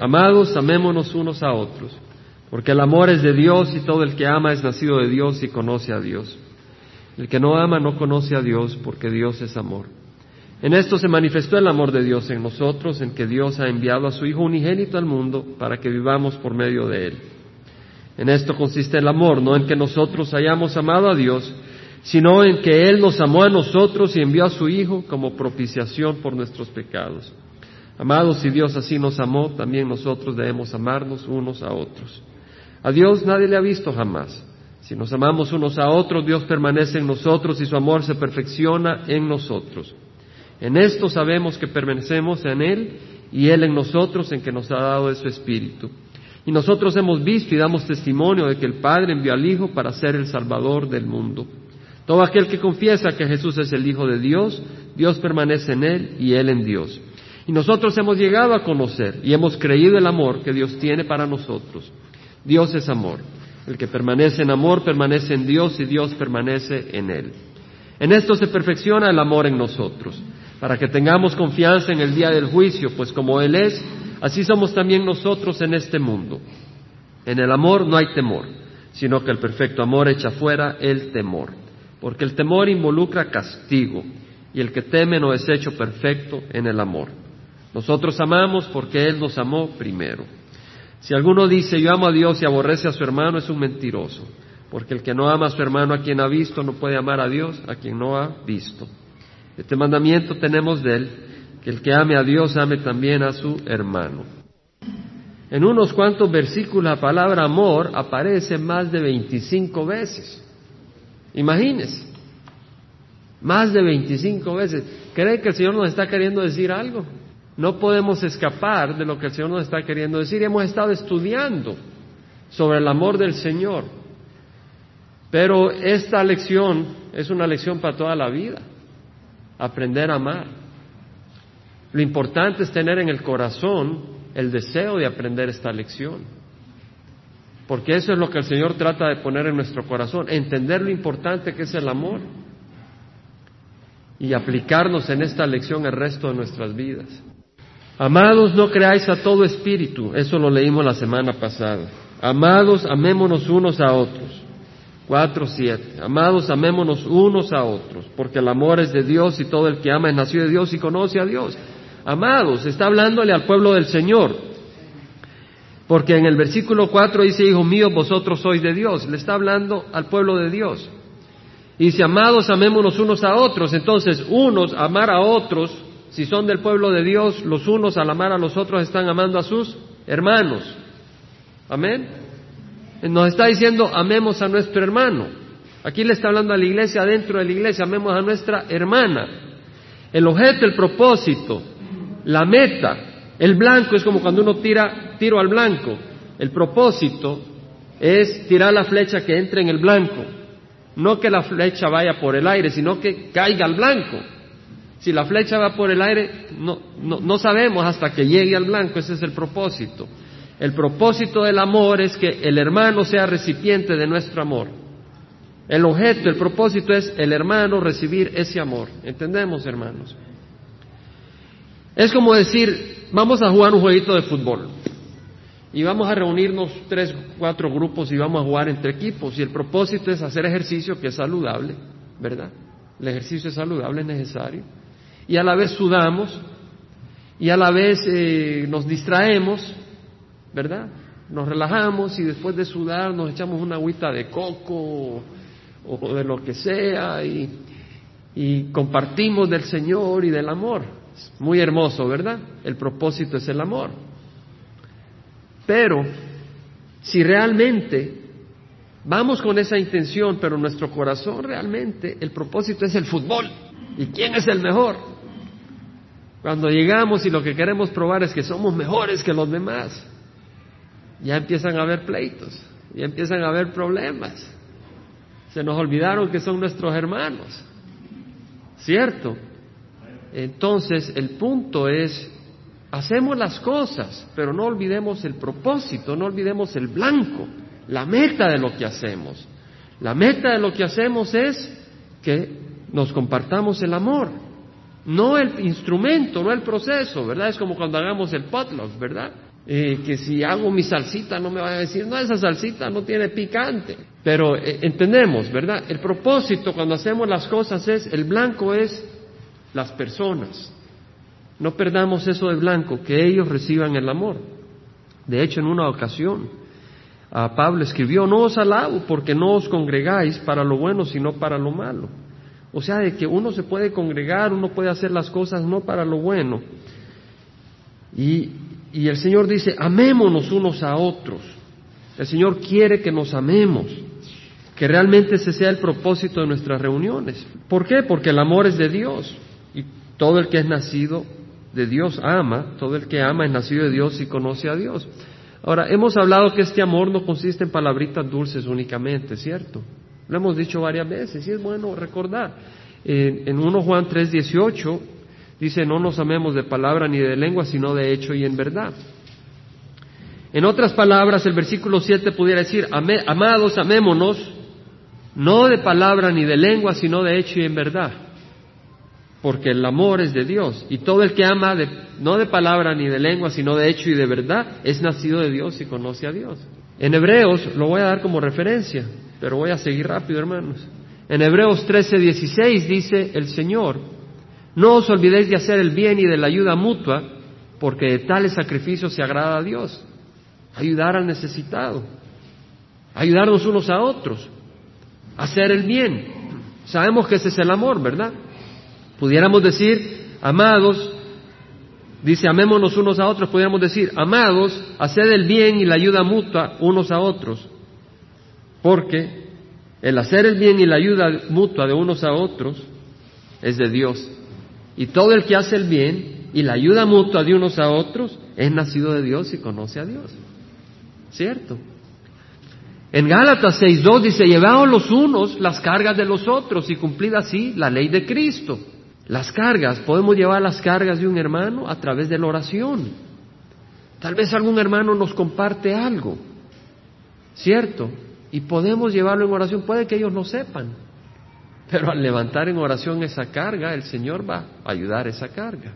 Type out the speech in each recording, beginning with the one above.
Amados, amémonos unos a otros, porque el amor es de Dios y todo el que ama es nacido de Dios y conoce a Dios. El que no ama no conoce a Dios, porque Dios es amor. En esto se manifestó el amor de Dios en nosotros, en que Dios ha enviado a su Hijo unigénito al mundo para que vivamos por medio de Él. En esto consiste el amor, no en que nosotros hayamos amado a Dios, sino en que Él nos amó a nosotros y envió a su Hijo como propiciación por nuestros pecados. Amados, si Dios así nos amó, también nosotros debemos amarnos unos a otros. A Dios nadie le ha visto jamás. Si nos amamos unos a otros, Dios permanece en nosotros y su amor se perfecciona en nosotros. En esto sabemos que permanecemos en Él y Él en nosotros, en que nos ha dado de su Espíritu. Y nosotros hemos visto y damos testimonio de que el Padre envió al Hijo para ser el Salvador del mundo. Todo aquel que confiesa que Jesús es el Hijo de Dios, Dios permanece en Él y Él en Dios. Y nosotros hemos llegado a conocer y hemos creído el amor que Dios tiene para nosotros. Dios es amor. El que permanece en amor permanece en Dios y Dios permanece en Él. En esto se perfecciona el amor en nosotros, para que tengamos confianza en el día del juicio, pues como Él es, así somos también nosotros en este mundo. En el amor no hay temor, sino que el perfecto amor echa fuera el temor, porque el temor involucra castigo, y el que teme no es hecho perfecto en el amor. Nosotros amamos porque Él nos amó primero. Si alguno dice yo amo a Dios y aborrece a su hermano, es un mentiroso, porque el que no ama a su hermano a quien ha visto no puede amar a Dios a quien no ha visto. Este mandamiento tenemos de Él, que el que ame a Dios ame también a su hermano. En unos cuantos versículos la palabra amor aparece más de 25 veces. Imagínense, más de 25 veces. ¿Cree que el Señor nos está queriendo decir algo? No podemos escapar de lo que el Señor nos está queriendo decir. Hemos estado estudiando sobre el amor del Señor. Pero esta lección es una lección para toda la vida. Aprender a amar. Lo importante es tener en el corazón el deseo de aprender esta lección. Porque eso es lo que el Señor trata de poner en nuestro corazón. Entender lo importante que es el amor. Y aplicarnos en esta lección el resto de nuestras vidas. Amados, no creáis a todo espíritu, eso lo leímos la semana pasada. Amados, amémonos unos a otros. Cuatro, siete. Amados, amémonos unos a otros, porque el amor es de Dios y todo el que ama es nacido de Dios y conoce a Dios. Amados, está hablándole al pueblo del Señor. Porque en el versículo cuatro dice, Hijo mío, vosotros sois de Dios. Le está hablando al pueblo de Dios. Y dice, amados, amémonos unos a otros. Entonces, unos, amar a otros, si son del pueblo de Dios, los unos al amar a los otros están amando a sus hermanos. Amén. Nos está diciendo, amemos a nuestro hermano. Aquí le está hablando a la iglesia, dentro de la iglesia, amemos a nuestra hermana. El objeto, el propósito, la meta, el blanco es como cuando uno tira tiro al blanco. El propósito es tirar la flecha que entre en el blanco. No que la flecha vaya por el aire, sino que caiga al blanco. Si la flecha va por el aire, no, no, sabemos hasta que llegue al blanco, ese es el propósito. El propósito del amor es que el hermano sea recipiente de nuestro amor. El objeto, el propósito es el hermano recibir ese amor. ¿Entendemos, hermanos? Es como decir, vamos a jugar un jueguito de fútbol y vamos a reunirnos tres, cuatro grupos y vamos a jugar entre equipos y el propósito es hacer ejercicio que es saludable, ¿verdad? El ejercicio es saludable, es necesario y a la vez sudamos y a la vez eh, nos distraemos, ¿verdad? Nos relajamos y después de sudar nos echamos una agüita de coco o, de lo que sea y, y compartimos del Señor y del amor. muy hermoso, ¿verdad? El propósito es el amor. Pero si realmente vamos con esa intención, pero nuestro corazón realmente, el propósito es el fútbol. ¿Y quién es el mejor? Cuando llegamos y lo que queremos probar es que somos mejores que los demás, ya empiezan a haber pleitos, ya empiezan a haber problemas. Se nos olvidaron que son nuestros hermanos, ¿cierto? Entonces, el punto es, hacemos las cosas, pero no olvidemos el propósito, no olvidemos el blanco, la meta de lo que hacemos. La meta de lo que hacemos es que nos compartamos el amor no el instrumento, no el proceso, ¿verdad? Es como cuando hagamos el potluck, ¿verdad? Eh, que si hago mi salsita no me van a decir, no, esa salsita no tiene picante. Pero eh, entendemos, ¿verdad? El propósito cuando hacemos las cosas es, el blanco es las personas. No perdamos eso de blanco, que ellos reciban el amor. De hecho, en una ocasión, Pablo escribió, no os alabo porque no os congregáis para lo bueno, sino para lo malo. O sea, de que uno se puede congregar, uno puede hacer las cosas no para lo bueno. Y, y el Señor dice, amémonos unos a otros. El Señor quiere que nos amemos, que realmente ese sea el propósito de nuestras reuniones. ¿Por qué? Porque el amor es de Dios y todo el que es nacido de Dios ama, todo el que ama es nacido de Dios y conoce a Dios. Ahora, hemos hablado que este amor no consiste en palabritas dulces únicamente, ¿cierto? Lo hemos dicho varias veces y es bueno recordar. en 1 Juan 3:18 dice, no nos amemos de palabra ni de lengua, sino de hecho y en verdad. En otras palabras, el versículo 7 pudiera decir, amados, amémonos, no de palabra ni de lengua, sino de hecho y en verdad porque el amor es de Dios. Y todo el que ama, no de palabra ni de lengua, sino de hecho y de verdad, es nacido de Dios y conoce a Dios. En Hebreos, lo voy a dar como referencia, pero voy a seguir rápido, hermanos. En Hebreos 13, 16 dice el Señor, no os olvidéis de hacer el bien y de la ayuda mutua, porque de tales sacrificios se agrada a Dios. Ayudar al necesitado, ayudarnos unos a otros, hacer el bien. Sabemos que ese es el amor, ¿verdad? Pudiéramos decir, amados, dice, amémonos unos a otros, pudiéramos decir, amados, haced el bien y la ayuda mutua unos a otros, porque el hacer el bien y la ayuda mutua de unos a otros es de Dios. Y todo el que hace el bien y la ayuda mutua de unos a otros es nacido de Dios y conoce a Dios. ¿Cierto? En Gálatas 6.2 dice, llevaos los unos las cargas de los otros y cumplid así la ley de Cristo. Las cargas, podemos llevar las cargas de un hermano a través de la oración. Tal vez algún hermano nos comparte algo, ¿cierto? Y podemos llevarlo en oración. Puede que ellos no sepan, pero al levantar en oración esa carga, el Señor va a ayudar esa carga.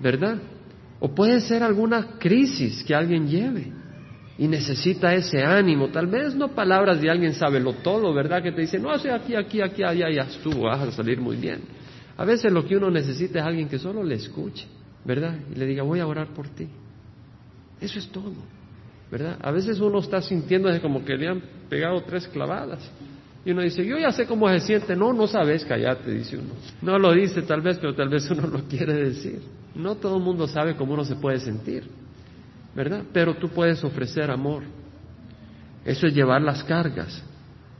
¿Verdad? O puede ser alguna crisis que alguien lleve y necesita ese ánimo. Tal vez no palabras de alguien lo todo, ¿verdad? Que te dice, no, hace aquí, aquí, aquí, allá, ya estuvo, vas a salir muy bien. A veces lo que uno necesita es alguien que solo le escuche, ¿verdad? Y le diga, voy a orar por ti. Eso es todo, ¿verdad? A veces uno está sintiendo como que le han pegado tres clavadas. Y uno dice, yo ya sé cómo se siente. No, no sabes, callate, dice uno. No lo dice tal vez, pero tal vez uno lo quiere decir. No todo el mundo sabe cómo uno se puede sentir, ¿verdad? Pero tú puedes ofrecer amor. Eso es llevar las cargas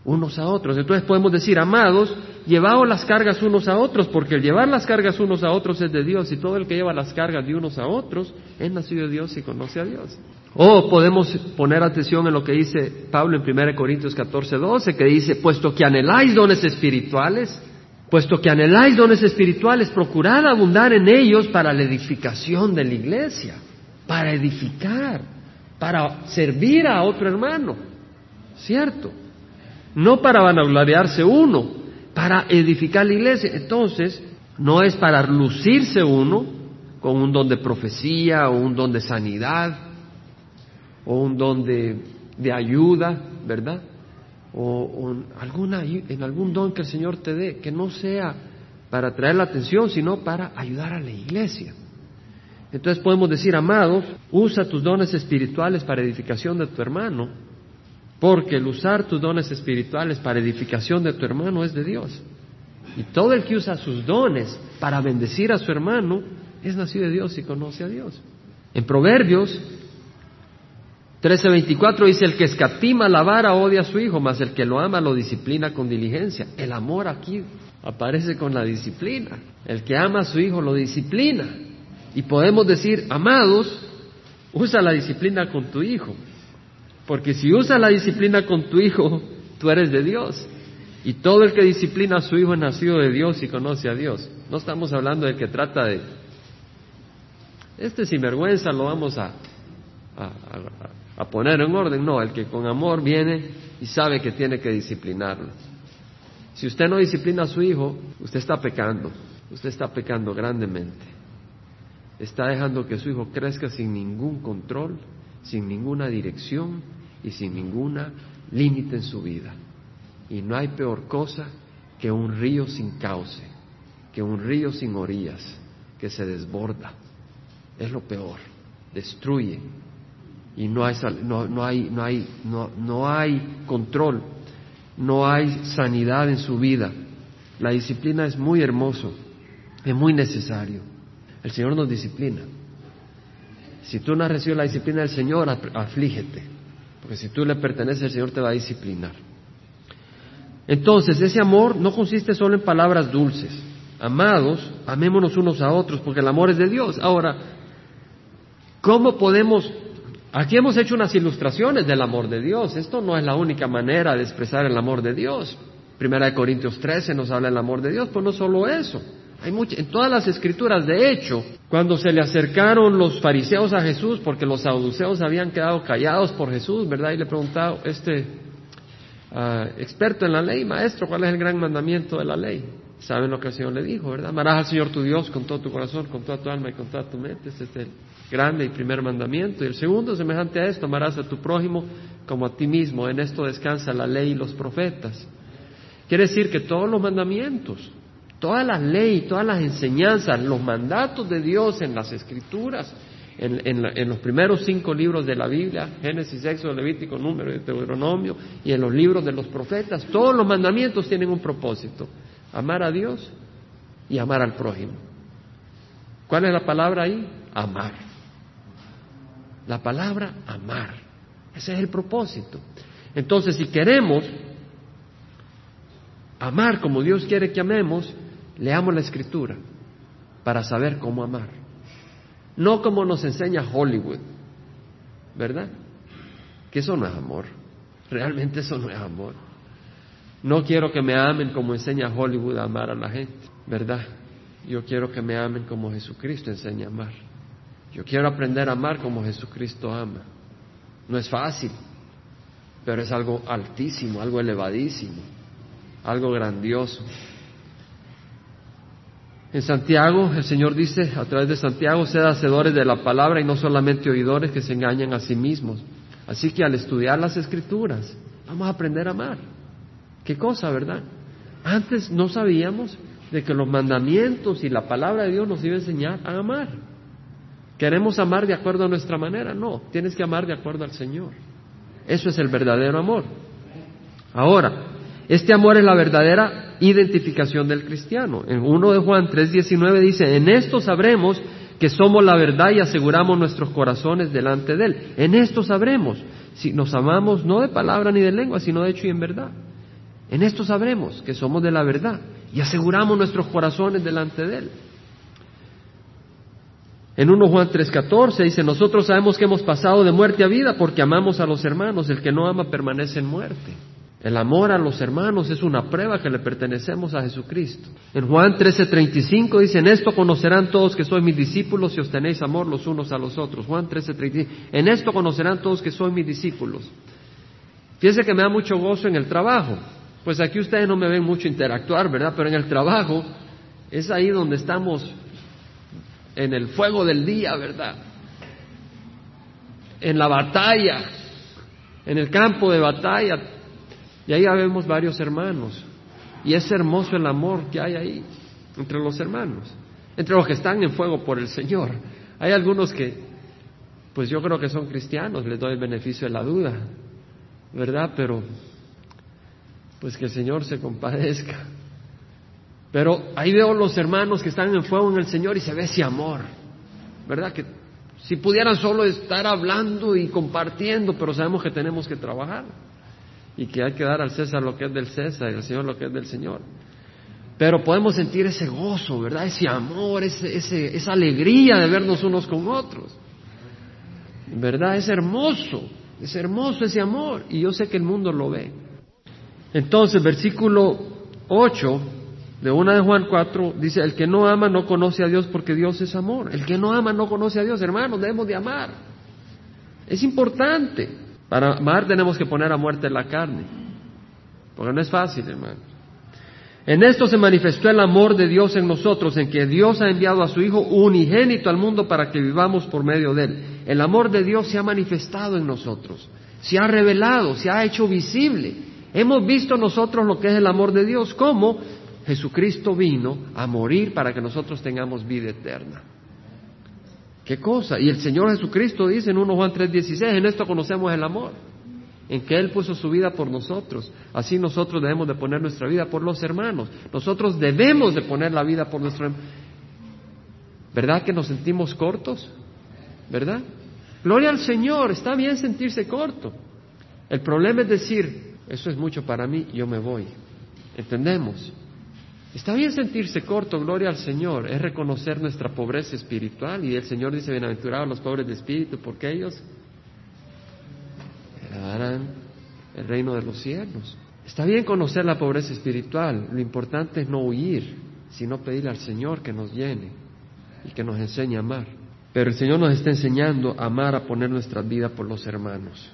unos a otros. Entonces podemos decir, amados, llevaos las cargas unos a otros, porque el llevar las cargas unos a otros es de Dios, y todo el que lleva las cargas de unos a otros es nacido de Dios y conoce a Dios. O podemos poner atención en lo que dice Pablo en 1 Corintios 14, 12, que dice, puesto que anheláis dones espirituales, puesto que anheláis dones espirituales, procurad abundar en ellos para la edificación de la iglesia, para edificar, para servir a otro hermano, ¿cierto? no para vanagloriarse uno, para edificar la iglesia. Entonces, no es para lucirse uno con un don de profecía o un don de sanidad o un don de, ayuda, ¿verdad? O, alguna, en algún don que el Señor te dé, que no sea para atraer la atención, sino para ayudar a la iglesia. Entonces podemos decir, amados, usa tus dones espirituales para edificación de tu hermano porque el usar tus dones espirituales para edificación de tu hermano es de Dios. Y todo el que usa sus dones para bendecir a su hermano es nacido de Dios y conoce a Dios. En Proverbios 13:24 dice, el que escatima la vara odia a su hijo, mas el que lo ama lo disciplina con diligencia. El amor aquí aparece con la disciplina. El que ama a su hijo lo disciplina. Y podemos decir, amados, usa la disciplina con tu hijo. Porque si usas la disciplina con tu hijo, tú eres de Dios. Y todo el que disciplina a su hijo es nacido de Dios y conoce a Dios. No estamos hablando del que trata de... Este sinvergüenza lo vamos a, a, poner en orden. No, el que con amor viene y sabe que tiene que disciplinarlo. Si usted no disciplina a su hijo, usted está pecando. Usted está pecando grandemente. está dejando que su hijo crezca sin ningún control, sin ninguna dirección y sin ninguna límite en su vida. Y no hay peor cosa que un río sin cauce, que un río sin orillas, que se desborda. Es lo peor, destruye. Y no hay, no, no hay, no hay, no, no hay control, no hay sanidad en su vida. La disciplina es muy hermoso, es muy necesario. El Señor nos disciplina. Si tú no has recibido la disciplina del Señor, aflígete. Porque si tú le perteneces, el Señor te va a disciplinar. Entonces, ese amor no consiste solo en palabras dulces. Amados, amémonos unos a otros, porque el amor es de Dios. Ahora, ¿cómo podemos... Aquí hemos hecho unas ilustraciones del amor de Dios. Esto no es la única manera de expresar el amor de Dios. Primera de Corintios 13 nos habla del amor de Dios, pero no solo eso. Hay en todas las escrituras, de hecho, cuando se le acercaron los fariseos a Jesús, porque los saduceos habían quedado callados por Jesús, ¿verdad? Y le preguntaba, este ah, experto en la ley, maestro, ¿cuál es el gran mandamiento de la ley? Saben lo que el Señor le dijo, ¿verdad? Amarás al Señor tu Dios con todo tu corazón, con toda tu alma y con toda tu mente. Ese es el grande y primer mandamiento. Y el segundo, semejante a esto, amarás a tu prójimo como a ti mismo. En esto descansa la ley y los profetas. Quiere decir que todos los mandamientos Todas las leyes, todas las enseñanzas, los mandatos de Dios en las escrituras, en, los primeros cinco libros de la Biblia, Génesis, Éxodo, Levítico, Número y Deuteronomio, y en los libros de los profetas, todos los mandamientos tienen un propósito, amar a Dios y amar al prójimo. ¿Cuál es la palabra ahí? Amar. La palabra amar. Ese es el propósito. Entonces, si queremos amar como Dios quiere que amemos, Leamos la escritura para saber cómo amar. No como nos enseña Hollywood, ¿verdad? Que eso no es amor. Realmente eso no es amor. No quiero que me amen como enseña Hollywood a amar a la gente, ¿verdad? Yo quiero que me amen como Jesucristo enseña a amar. Yo quiero aprender a amar como Jesucristo ama. No es fácil, pero es algo altísimo, algo elevadísimo, algo grandioso. En Santiago, el Señor dice a través de Santiago, sed hacedores de la palabra y no solamente oidores que se engañan a sí mismos. Así que al estudiar las escrituras, vamos a aprender a amar. ¿Qué cosa, verdad? Antes no sabíamos de que los mandamientos y la palabra de Dios nos iba a enseñar a amar. ¿Queremos amar de acuerdo a nuestra manera? No, tienes que amar de acuerdo al Señor. Eso es el verdadero amor. Ahora, este amor es la verdadera identificación del cristiano. En 1 de Juan 3:19 dice, en esto sabremos que somos la verdad y aseguramos nuestros corazones delante de Él. En esto sabremos si nos amamos no de palabra ni de lengua, sino de hecho y en verdad. En esto sabremos que somos de la verdad y aseguramos nuestros corazones delante de Él. En 1 Juan 3:14 dice, nosotros sabemos que hemos pasado de muerte a vida porque amamos a los hermanos, el que no ama permanece en muerte. El amor a los hermanos es una prueba que le pertenecemos a Jesucristo. En Juan 13:35 dice, en esto conocerán todos que sois mis discípulos si os tenéis amor los unos a los otros. Juan 13:35, en esto conocerán todos que sois mis discípulos. Fíjense que me da mucho gozo en el trabajo. Pues aquí ustedes no me ven mucho interactuar, ¿verdad? Pero en el trabajo es ahí donde estamos en el fuego del día, ¿verdad? En la batalla, en el campo de batalla, y ahí vemos varios hermanos. Y es hermoso el amor que hay ahí entre los hermanos, entre los que están en fuego por el Señor. Hay algunos que, pues yo creo que son cristianos, les doy el beneficio de la duda, ¿verdad? Pero, pues que el Señor se compadezca. Pero ahí veo los hermanos que están en fuego en el Señor y se ve ese amor, ¿verdad? Que si pudieran solo estar hablando y compartiendo, pero sabemos que tenemos que trabajar y que hay que dar al César lo que es del César y al Señor lo que es del Señor. Pero podemos sentir ese gozo, ¿verdad? Ese amor, ese, esa alegría de vernos unos con otros. ¿Verdad? Es hermoso, es hermoso ese amor y yo sé que el mundo lo ve. Entonces, versículo 8 de una de Juan 4 dice, el que no ama no conoce a Dios porque Dios es amor. El que no ama no conoce a Dios, hermanos, debemos de amar. Es importante. Para amar tenemos que poner a muerte la carne, porque no es fácil, hermano. En esto se manifestó el amor de Dios en nosotros, en que Dios ha enviado a su Hijo unigénito al mundo para que vivamos por medio de Él. El amor de Dios se ha manifestado en nosotros, se ha revelado, se ha hecho visible. Hemos visto nosotros lo que es el amor de Dios, cómo Jesucristo vino a morir para que nosotros tengamos vida eterna. ¿Qué cosa? Y el Señor Jesucristo dice en 1 Juan 3:16, en esto conocemos el amor en que Él puso su vida por nosotros. Así nosotros debemos de poner nuestra vida por los hermanos. Nosotros debemos de poner la vida por nuestro hermano. ¿Verdad que nos sentimos cortos? ¿Verdad? Gloria al Señor, está bien sentirse corto. El problema es decir, eso es mucho para mí, yo me voy. ¿Entendemos? Está bien sentirse corto, gloria al Señor, es reconocer nuestra pobreza espiritual y el Señor dice, bienaventurados los pobres de espíritu, porque ellos darán el reino de los cielos. Está bien conocer la pobreza espiritual, lo importante es no huir, sino pedirle al Señor que nos llene y que nos enseñe a amar. Pero el Señor nos está enseñando a amar, a poner nuestra vida por los hermanos.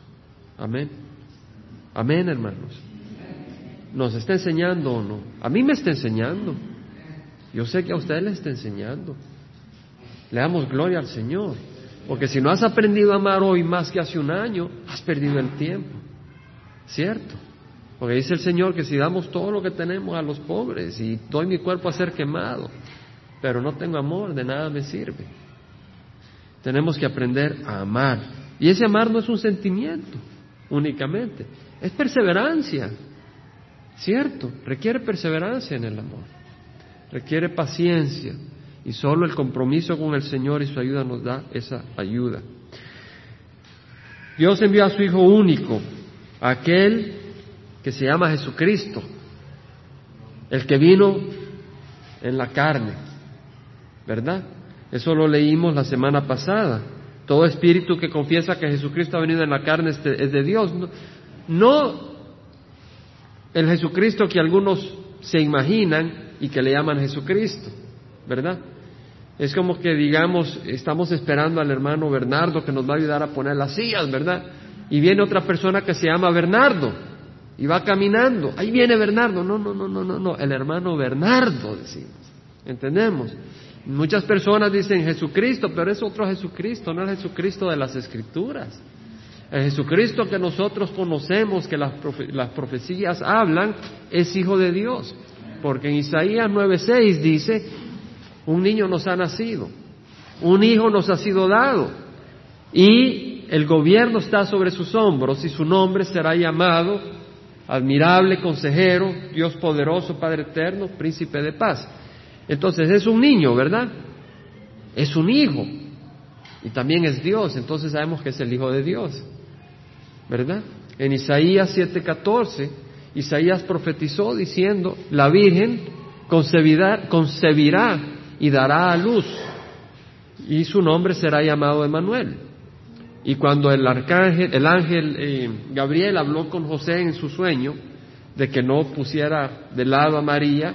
Amén. Amén, hermanos. ¿Nos está enseñando o no? A mí me está enseñando. Yo sé que a usted le está enseñando. Le damos gloria al Señor. Porque si no has aprendido a amar hoy más que hace un año, has perdido el tiempo. ¿Cierto? Porque dice el Señor que si damos todo lo que tenemos a los pobres y doy mi cuerpo a ser quemado, pero no tengo amor, de nada me sirve. Tenemos que aprender a amar. Y ese amar no es un sentimiento únicamente, es perseverancia. ¿Cierto? Requiere perseverancia en el amor. Requiere paciencia. Y solo el compromiso con el Señor y su ayuda nos da esa ayuda. Dios envió a su Hijo único, aquel que se llama Jesucristo, el que vino en la carne, ¿verdad? Eso lo leímos la semana pasada. Todo espíritu que confiesa que Jesucristo ha venido en la carne es de, Dios. no el Jesucristo que algunos se imaginan y que le llaman Jesucristo, ¿verdad? Es como que digamos, estamos esperando al hermano Bernardo que nos va a ayudar a poner las sillas, ¿verdad? Y viene otra persona que se llama Bernardo y va caminando. Ahí viene Bernardo. No, no, no, no, no, no. El hermano Bernardo, decimos. ¿Entendemos? Muchas personas dicen Jesucristo, pero es otro Jesucristo, no el Jesucristo de las Escrituras. El Jesucristo que nosotros conocemos, que las, las profecías hablan, es Hijo de Dios. Porque en Isaías 9:6 dice un niño nos ha nacido, un hijo nos ha sido dado y el gobierno está sobre sus hombros y su nombre será llamado admirable consejero, Dios poderoso, Padre eterno, príncipe de paz. Entonces es un niño, ¿verdad? Es un hijo y también es Dios, entonces sabemos que es el Hijo de Dios, ¿verdad? En Isaías 7:14, Isaías profetizó diciendo, la Virgen concebirá, concebirá y dará a luz, y su nombre será llamado Emanuel. Y cuando el arcángel, el ángel eh, Gabriel habló con José en su sueño de que no pusiera de lado a María,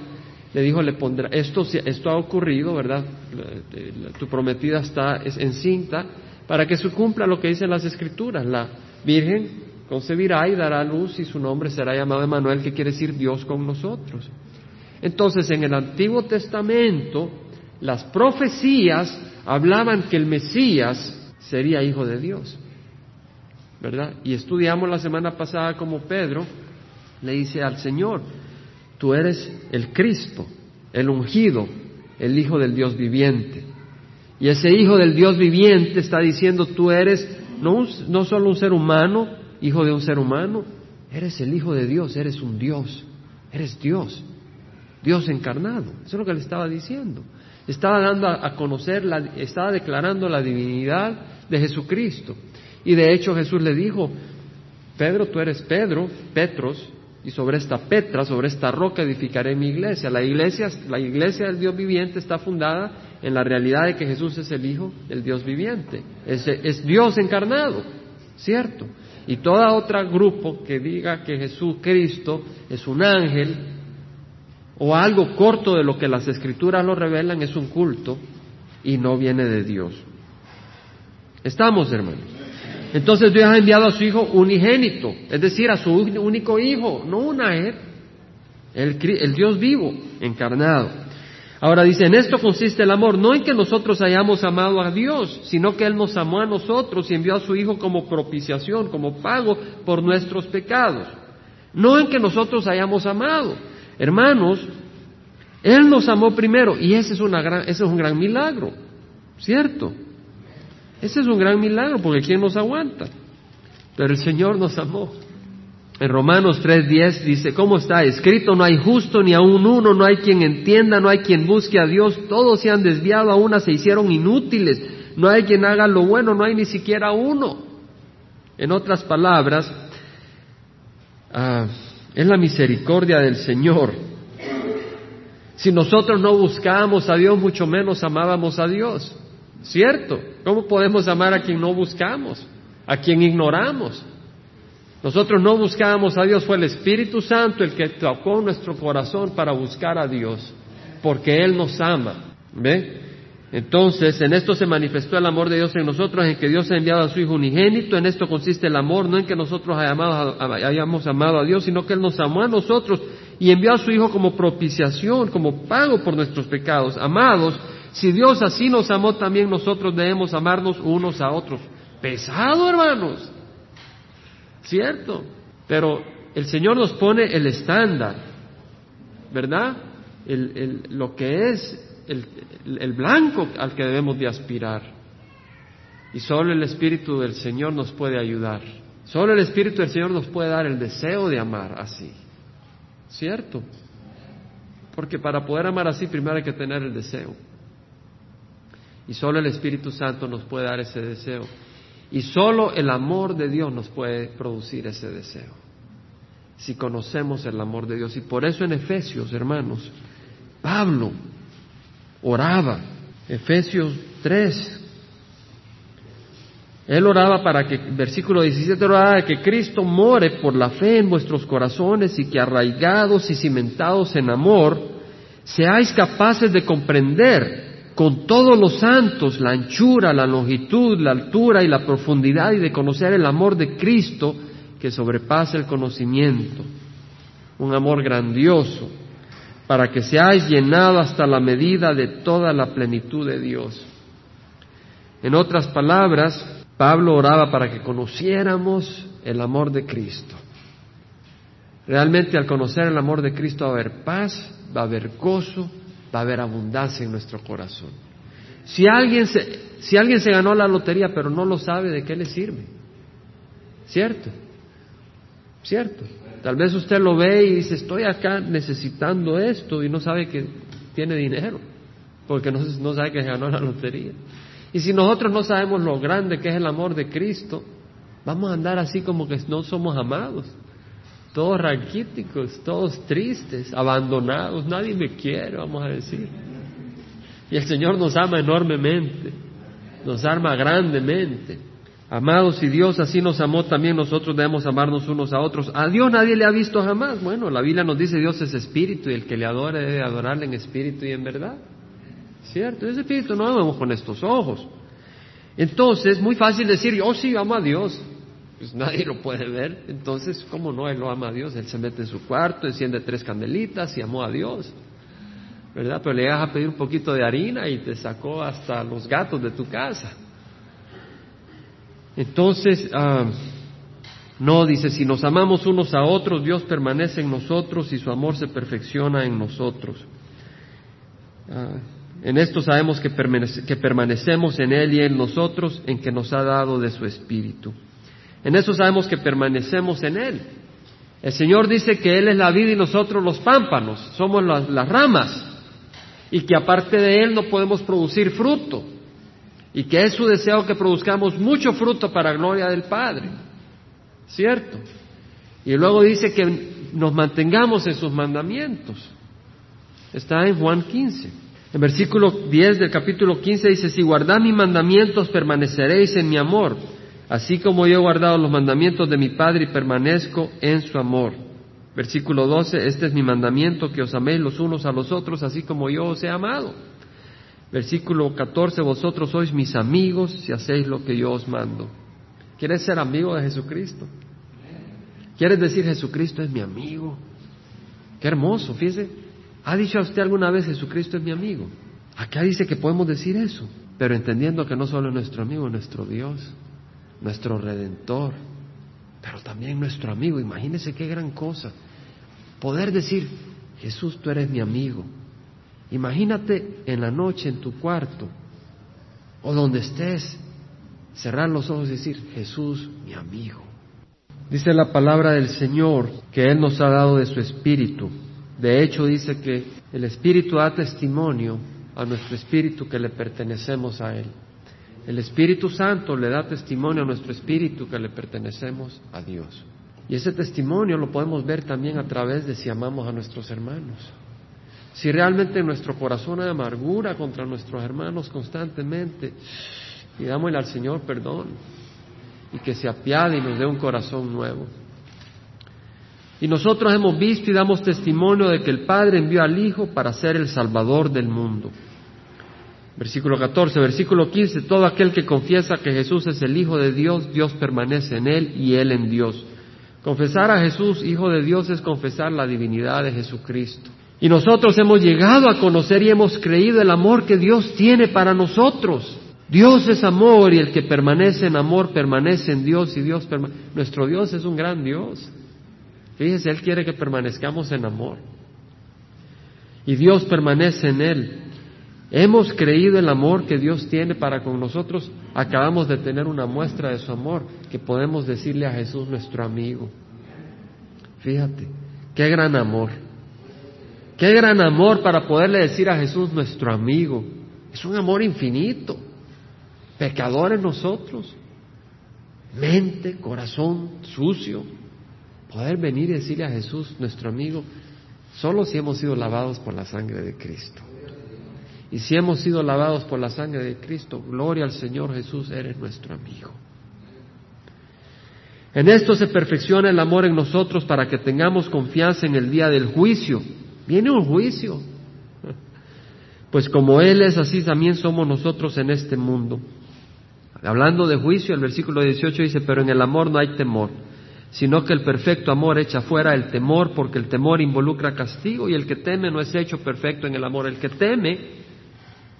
le dijo, le pondrá, esto, esto ha ocurrido, ¿verdad? Tu prometida está encinta para que se cumpla lo que dicen las escrituras. La Virgen concebirá y dará luz y su nombre será llamado Emanuel, que quiere decir Dios con nosotros. Entonces, en el Antiguo Testamento, las profecías hablaban que el Mesías sería hijo de Dios. ¿Verdad? Y estudiamos la semana pasada como Pedro le dice al Señor, tú eres el Cristo, el ungido, el Hijo del Dios viviente. Y ese Hijo del Dios viviente está diciendo, tú eres no, no solo un ser humano, hijo de un ser humano, eres el Hijo de Dios, eres un Dios, eres Dios, Dios encarnado. Eso es lo que le estaba diciendo. Estaba dando a, conocer, la, estaba declarando la divinidad de Jesucristo. Y de hecho Jesús le dijo, Pedro, tú eres Pedro, Petros, y sobre esta Petra, sobre esta roca edificaré mi iglesia. La iglesia, la iglesia del Dios viviente está fundada en la realidad de que Jesús es el Hijo del Dios viviente. Es, Dios encarnado, ¿cierto? Y toda otra grupo que diga que Jesús Cristo es un ángel, o algo corto de lo que las escrituras lo revelan es un culto y no viene de Dios. Estamos, hermanos. Entonces Dios ha enviado a su Hijo unigénito, es decir, a su único Hijo, no una el, el Dios vivo, encarnado. Ahora dice, en esto consiste el amor, no en que nosotros hayamos amado a Dios, sino que Él nos amó a nosotros y envió a su Hijo como propiciación, como pago por nuestros pecados. No en que nosotros hayamos amado. Hermanos, Él nos amó primero y ese es, una gran, ese es un gran milagro, ¿cierto? Ese es un gran milagro porque ¿quién nos aguanta? Pero el Señor nos amó. En Romanos 3:10 dice, ¿cómo está escrito? No hay justo ni aún uno, no hay quien entienda, no hay quien busque a Dios, todos se han desviado, a una se hicieron inútiles, no hay quien haga lo bueno, no hay ni siquiera uno. En otras palabras, ah, es la misericordia del Señor. Si nosotros no buscábamos a Dios, mucho menos amábamos a Dios. ¿Cierto? ¿Cómo podemos amar a quien no buscamos? A quien ignoramos. Nosotros no buscábamos a Dios, fue el Espíritu Santo el que tocó nuestro corazón para buscar a Dios, porque Él nos ama. ¿Ve? Entonces, en esto se manifestó el amor de Dios en nosotros, en que Dios ha enviado a su Hijo unigénito. En esto consiste el amor, no en que nosotros hayamos, amado a Dios, sino que Él nos amó a nosotros y envió a su Hijo como propiciación, como pago por nuestros pecados. Amados, si Dios así nos amó, también nosotros debemos amarnos unos a otros. Pesado, hermanos. ¿Cierto? Pero el Señor nos pone el estándar, ¿verdad? lo que es el, el blanco al que debemos de aspirar. Y solo el Espíritu del Señor nos puede ayudar. Solo el Espíritu del Señor nos puede dar el deseo de amar así. ¿Cierto? Porque para poder amar así primero hay que tener el deseo. Y solo el Espíritu Santo nos puede dar ese deseo. Y solo el amor de Dios nos puede producir ese deseo. Si conocemos el amor de Dios. Y por eso en Efesios, hermanos, Pablo oraba. Efesios 3. Él oraba para que, versículo 17, oraba que Cristo more por la fe en vuestros corazones y que arraigados y cimentados en amor, seáis capaces de comprender con todos los santos la anchura, la longitud, la altura y la profundidad y de conocer el amor de Cristo que sobrepasa el conocimiento, un amor grandioso, para que seáis llenados hasta la medida de toda la plenitud de Dios. En otras palabras, Pablo oraba para que conociéramos el amor de Cristo. Realmente al conocer el amor de Cristo va a haber paz, va a haber gozo, va a haber abundancia en nuestro corazón. Si alguien se, si alguien se ganó la lotería pero no lo sabe, ¿de qué le sirve? ¿Cierto? ¿Cierto? Tal vez usted lo ve y dice, estoy acá necesitando esto y no sabe que tiene dinero, porque no, no sabe que se ganó la lotería. Y si nosotros no sabemos lo grande que es el amor de Cristo, vamos a andar así como que no somos amados todos raquíticos, todos tristes, abandonados, nadie me quiere, vamos a decir. Y el Señor nos ama enormemente, nos ama grandemente. Amados, y Dios así nos amó, también nosotros debemos amarnos unos a otros. A Dios nadie le ha visto jamás. Bueno, la Biblia nos dice Dios es espíritu y el que le adore debe adorarle en espíritu y en verdad. ¿Cierto? Ese espíritu no lo vemos con estos ojos. Entonces, muy fácil decir, yo sí amo a Dios. Pues nadie lo puede ver. Entonces, ¿cómo no? Él lo ama a Dios. Él se mete en su cuarto, enciende tres candelitas y amó a Dios. ¿Verdad? Pero le llegas a pedir un poquito de harina y te sacó hasta los gatos de tu casa. Entonces, ah, no, dice, si nos amamos unos a otros, Dios permanece en nosotros y su amor se perfecciona en nosotros. Ah, en esto sabemos que, que permanecemos en Él y en nosotros, en que nos ha dado de su Espíritu. En eso sabemos que permanecemos en Él. El Señor dice que Él es la vida y nosotros los pámpanos, somos las, ramas, y que aparte de Él no podemos producir fruto, y que es su deseo que produzcamos mucho fruto para gloria del Padre. ¿Cierto? Y luego dice que nos mantengamos en sus mandamientos. Está en Juan 15. En versículo 10 del capítulo 15 dice, si guardad mis mandamientos permaneceréis en mi amor Así como yo he guardado los mandamientos de mi Padre y permanezco en su amor. Versículo 12, este es mi mandamiento, que os améis los unos a los otros, así como yo os he amado. Versículo 14, vosotros sois mis amigos si hacéis lo que yo os mando. ¿Quieres ser amigo de Jesucristo? ¿Quieres decir Jesucristo es mi amigo? Qué hermoso, fíjese. ¿Ha dicho a usted alguna vez Jesucristo es mi amigo? Acá dice que podemos decir eso, pero entendiendo que no solo es nuestro amigo, es nuestro Dios, nuestro redentor, pero también nuestro amigo. Imagínese qué gran cosa. Poder decir, Jesús, tú eres mi amigo. Imagínate en la noche en tu cuarto o donde estés, cerrar los ojos y decir, Jesús, mi amigo. Dice la palabra del Señor que Él nos ha dado de su Espíritu. De hecho, dice que el Espíritu da testimonio a nuestro Espíritu que le pertenecemos a Él. El Espíritu Santo le da testimonio a nuestro Espíritu que le pertenecemos a Dios. Y ese testimonio lo podemos ver también a través de si amamos a nuestros hermanos. Si realmente en nuestro corazón hay amargura contra nuestros hermanos constantemente, pidámosle al Señor perdón y que se apiade y nos dé un corazón nuevo. Y nosotros hemos visto y damos testimonio de que el Padre envió al Hijo para ser el Salvador del mundo. Versículo 14, versículo 15, todo aquel que confiesa que Jesús es el Hijo de Dios, Dios permanece en él y él en Dios. Confesar a Jesús, Hijo de Dios, es confesar la divinidad de Jesucristo. Y nosotros hemos llegado a conocer y hemos creído el amor que Dios tiene para nosotros. Dios es amor y el que permanece en amor permanece en Dios y Dios nuestro Dios es un gran Dios. Fíjese, Él quiere que permanezcamos en amor. Y Dios permanece en Él. Hemos creído el amor que Dios tiene para con nosotros. Acabamos de tener una muestra de su amor que podemos decirle a Jesús nuestro amigo. Fíjate, qué gran amor. Qué gran amor para poderle decir a Jesús nuestro amigo. Es un amor infinito. Pecadores nosotros. Mente, corazón sucio. Poder venir y decirle a Jesús nuestro amigo, solo si hemos sido lavados por la sangre de Cristo. Y si hemos sido lavados por la sangre de Cristo, gloria al Señor Jesús, eres nuestro amigo. En esto se perfecciona el amor en nosotros para que tengamos confianza en el día del juicio. Viene un juicio. Pues como Él es así, también somos nosotros en este mundo. Hablando de juicio, el versículo 18 dice, pero en el amor no hay temor, sino que el perfecto amor echa fuera el temor, porque el temor involucra castigo y el que teme no es hecho perfecto en el amor. El que teme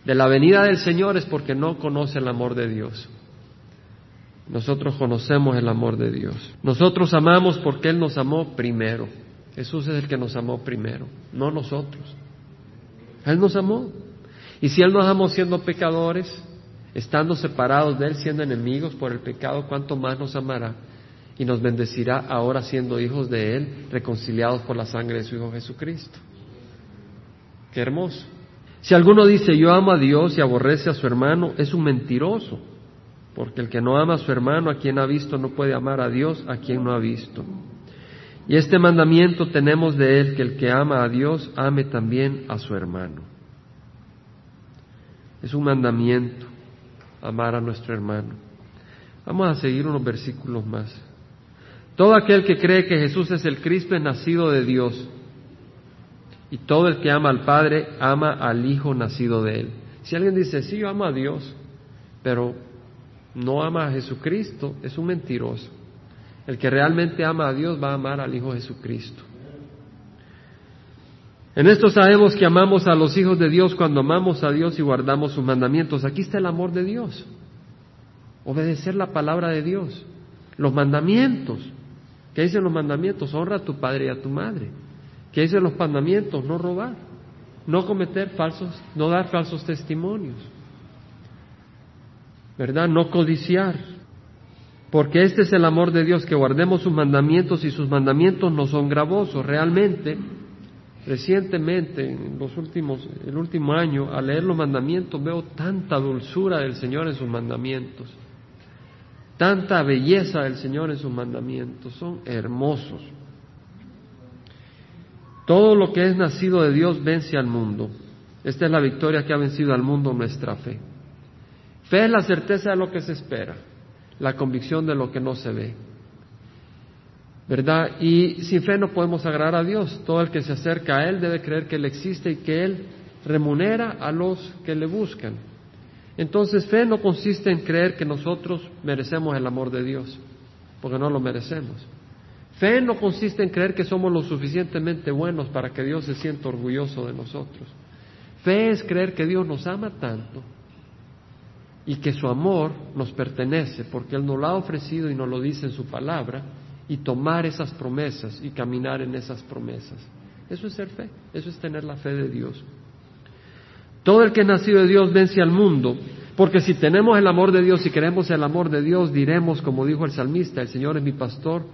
de la venida del Señor es porque no conoce el amor de Dios. Nosotros conocemos el amor de Dios. Nosotros amamos porque Él nos amó primero. Jesús es el que nos amó primero, no nosotros. Él nos amó. Y si Él nos amó siendo pecadores, estando separados de Él, siendo enemigos por el pecado, ¿cuánto más nos amará? Y nos bendecirá ahora siendo hijos de Él, reconciliados por la sangre de su Hijo Jesucristo. Qué hermoso. Si alguno dice yo amo a Dios y aborrece a su hermano, es un mentiroso, porque el que no ama a su hermano a quien ha visto no puede amar a Dios a quien no ha visto. Y este mandamiento tenemos de él, que el que ama a Dios ame también a su hermano. Es un mandamiento amar a nuestro hermano. Vamos a seguir unos versículos más. Todo aquel que cree que Jesús es el Cristo es nacido de Dios. Y todo el que ama al Padre ama al Hijo nacido de Él. Si alguien dice, sí, yo amo a Dios, pero no ama a Jesucristo, es un mentiroso. El que realmente ama a Dios va a amar al Hijo Jesucristo. En esto sabemos que amamos a los hijos de Dios cuando amamos a Dios y guardamos sus mandamientos. Aquí está el amor de Dios. Obedecer la palabra de Dios. Los mandamientos. ¿Qué dicen los mandamientos? Honra a tu padre y a tu madre. ¿Qué dicen los mandamientos? No robar, no cometer falsos, no dar falsos testimonios, ¿verdad? No codiciar, porque este es el amor de Dios, que guardemos sus mandamientos y sus mandamientos no son gravosos. Realmente, recientemente, en los últimos, el último año, al leer los mandamientos veo tanta dulzura del Señor en sus mandamientos, tanta belleza del Señor en sus mandamientos, son hermosos. Todo lo que es nacido de Dios vence al mundo. Esta es la victoria que ha vencido al mundo nuestra fe. Fe es la certeza de lo que se espera, la convicción de lo que no se ve. ¿Verdad? Y sin fe no podemos agradar a Dios. Todo el que se acerca a Él debe creer que Él existe y que Él remunera a los que le buscan. Entonces fe no consiste en creer que nosotros merecemos el amor de Dios, porque no lo merecemos. Fe no consiste en creer que somos lo suficientemente buenos para que Dios se sienta orgulloso de nosotros. Fe es creer que Dios nos ama tanto y que su amor nos pertenece porque Él nos lo ha ofrecido y nos lo dice en su palabra y tomar esas promesas y caminar en esas promesas. Eso es ser fe, eso es tener la fe de Dios. Todo el que es nacido de Dios vence al mundo, porque si tenemos el amor de Dios y queremos el amor de Dios, diremos, como dijo el salmista, el Señor es mi pastor,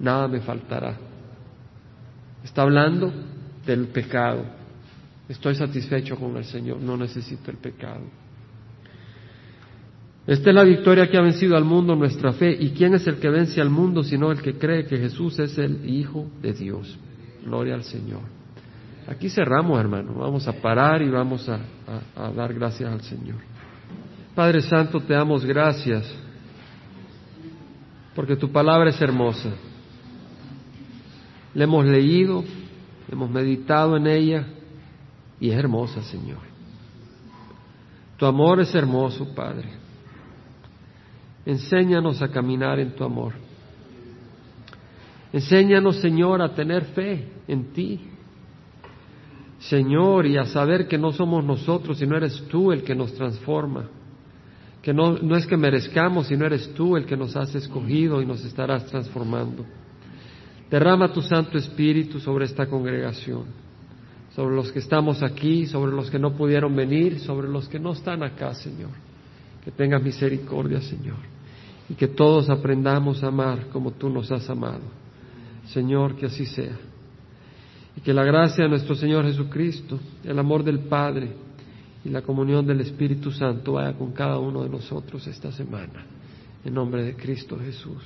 nada me faltará. Está hablando del pecado. Estoy satisfecho con el Señor, no necesito el pecado. Esta es la victoria que ha vencido al mundo, nuestra fe. ¿Y quién es el que vence al mundo sino el que cree que Jesús es el Hijo de Dios? Gloria al Señor. Aquí cerramos, hermano. Vamos a parar y vamos a, a dar gracias al Señor. Padre Santo, te damos gracias porque tu palabra es hermosa. La hemos leído, hemos meditado en ella y es hermosa, Señor. Tu amor es hermoso, Padre. Enséñanos a caminar en tu amor. Enséñanos, Señor, a tener fe en ti. Señor, y a saber que no somos nosotros, sino eres tú el que nos transforma. Que no, no es que merezcamos, sino eres tú el que nos has escogido y nos estarás transformando. Derrama tu Santo Espíritu sobre esta congregación, sobre los que estamos aquí, sobre los que no pudieron venir, sobre los que no están acá, Señor. Que tengas misericordia, Señor, y que todos aprendamos a amar como tú nos has amado. Señor, que así sea. Y que la gracia de nuestro Señor Jesucristo, el amor del Padre y la comunión del Espíritu Santo vaya con cada uno de nosotros esta semana. En nombre de Cristo Jesús.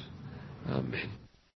Amén.